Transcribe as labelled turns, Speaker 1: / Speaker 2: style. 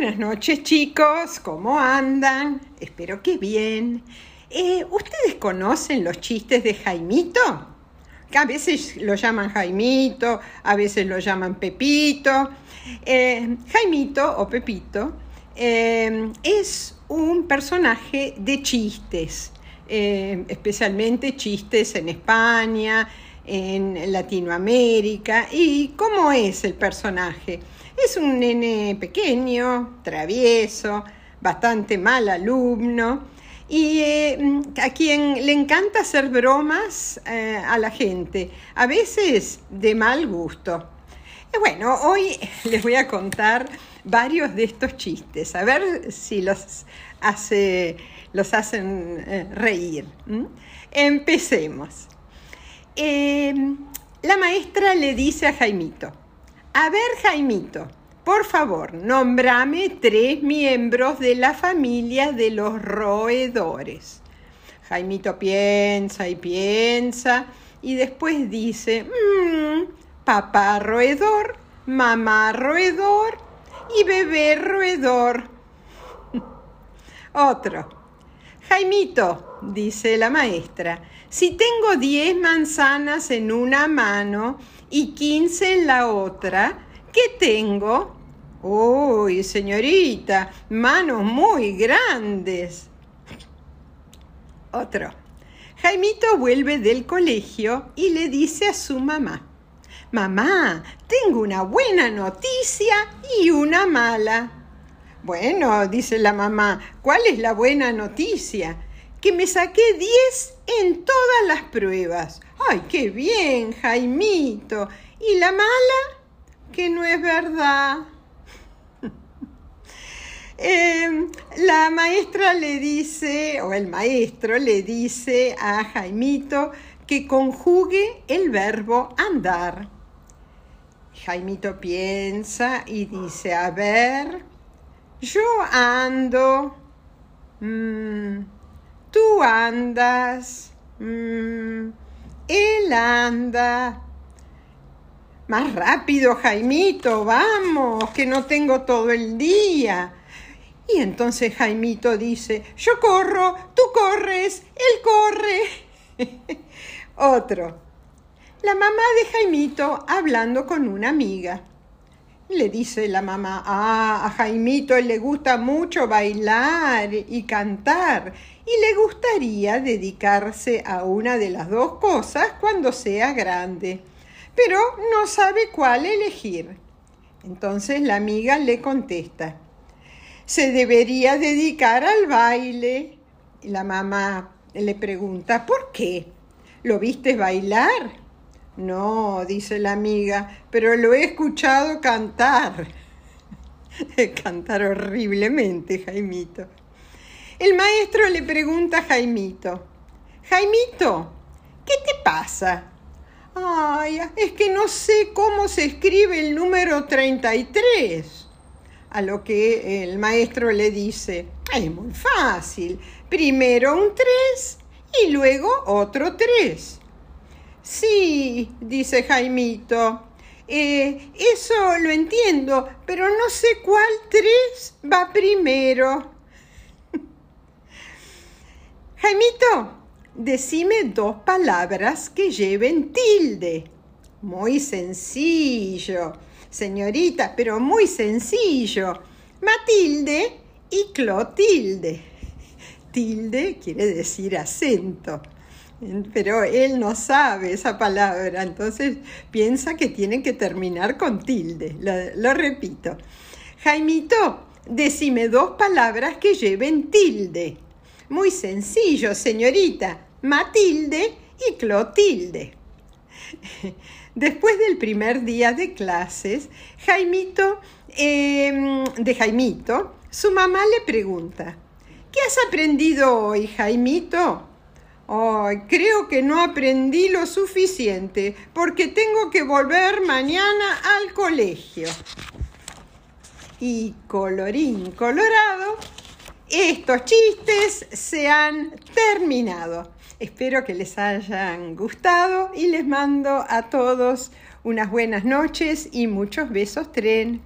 Speaker 1: Buenas noches chicos, ¿cómo andan? Espero que bien. Eh, ¿Ustedes conocen los chistes de Jaimito? A veces lo llaman Jaimito, a veces lo llaman Pepito. Eh, Jaimito o Pepito eh, es un personaje de chistes, especialmente chistes en España, en Latinoamérica. ¿Y cómo es el personaje? Es un nene pequeño, travieso, bastante mal alumno y eh, a quien le encanta hacer bromas eh, a la gente, a veces de mal gusto. bueno, hoy les voy a contar varios de estos chistes, a ver si los, hace, los hacen eh, reír. Empecemos. La maestra le dice a Jaimito, a ver, Jaimito, por favor, nombrame tres miembros de la familia de los roedores. Jaimito piensa y piensa y después dice, mmm, papá roedor, mamá roedor y bebé roedor. Otro. Jaimito, dice la maestra, si tengo diez manzanas en una mano y 15 en la otra. ¿Qué tengo? Uy, señorita, manos muy grandes. Otro. Jaimito vuelve del colegio y le dice a su mamá, Mamá, tengo una buena noticia y una mala. Bueno, dice la mamá, ¿cuál es la buena noticia? Que me saqué 10 en todas las pruebas. ¡Ay, qué bien, Jaimito! ¿Y la mala? Que no es verdad. Em, la maestra le dice, o el maestro le dice a Jaimito que conjugue el verbo andar. Jaimito piensa y dice, a ver, yo ando, mm, tú andas, mm, él anda. Más rápido, Jaimito, vamos, que no tengo todo el día. Y entonces Jaimito dice, yo corro, tú corres, él corre. Otro. La mamá de Jaimito hablando con una amiga. Le dice la mamá, ah, a Jaimito le gusta mucho bailar y cantar y le gustaría dedicarse a una de las dos cosas cuando sea grande, pero no sabe cuál elegir. Entonces la amiga le contesta, se debería dedicar al baile. La mamá le pregunta, ¿por qué? ¿Lo viste bailar? No, dice la amiga, pero lo he escuchado cantar. cantar horriblemente, Jaimito. El maestro le pregunta a Jaimito, Jaimito, ¿qué te pasa? Ay, es que no sé cómo se escribe el número 33. A lo que el maestro le dice, es muy fácil. Primero un 3 y luego otro 3. Sí, dice Jaimito, eh, eso lo entiendo, pero no sé cuál tres va primero. Jaimito, decime dos palabras que lleven tilde. Muy sencillo, señorita, pero muy sencillo. Matilde y Clotilde. Tilde quiere decir acento pero él no sabe esa palabra, entonces piensa que tiene que terminar con tilde. Lo, repito. Jaimito, decime dos palabras que lleven tilde. Muy sencillo, señorita. Matilde y Clotilde. Después del primer día de clases, Jaimito, em, de Jaimito, su mamá le pregunta, ¿qué has aprendido hoy, Jaimito? Creo que no aprendí lo suficiente porque tengo que volver mañana al colegio. Y colorín colorado, estos chistes se han terminado. Espero que les hayan gustado y les mando a todos unas buenas noches y muchos besos tren.